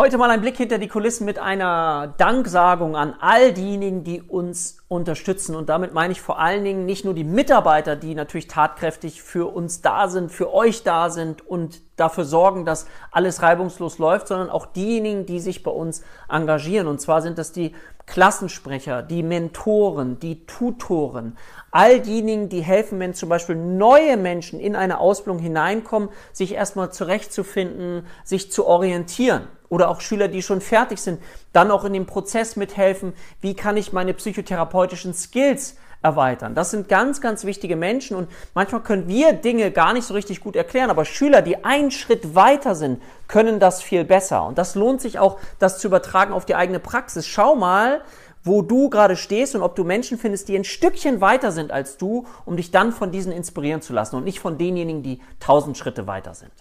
Heute mal ein Blick hinter die Kulissen mit einer Danksagung an all diejenigen, die uns unterstützen. Und damit meine ich vor allen Dingen nicht nur die Mitarbeiter, die natürlich tatkräftig für uns da sind, für euch da sind und dafür sorgen, dass alles reibungslos läuft, sondern auch diejenigen, die sich bei uns engagieren. Und zwar sind das die Klassensprecher, die Mentoren, die Tutoren, all diejenigen, die helfen, wenn zum Beispiel neue Menschen in eine Ausbildung hineinkommen, sich erstmal zurechtzufinden, sich zu orientieren. Oder auch Schüler, die schon fertig sind, dann auch in dem Prozess mithelfen, wie kann ich meine psychotherapeutischen Skills erweitern. Das sind ganz, ganz wichtige Menschen und manchmal können wir Dinge gar nicht so richtig gut erklären, aber Schüler, die einen Schritt weiter sind, können das viel besser. Und das lohnt sich auch, das zu übertragen auf die eigene Praxis. Schau mal, wo du gerade stehst und ob du Menschen findest, die ein Stückchen weiter sind als du, um dich dann von diesen inspirieren zu lassen und nicht von denjenigen, die tausend Schritte weiter sind.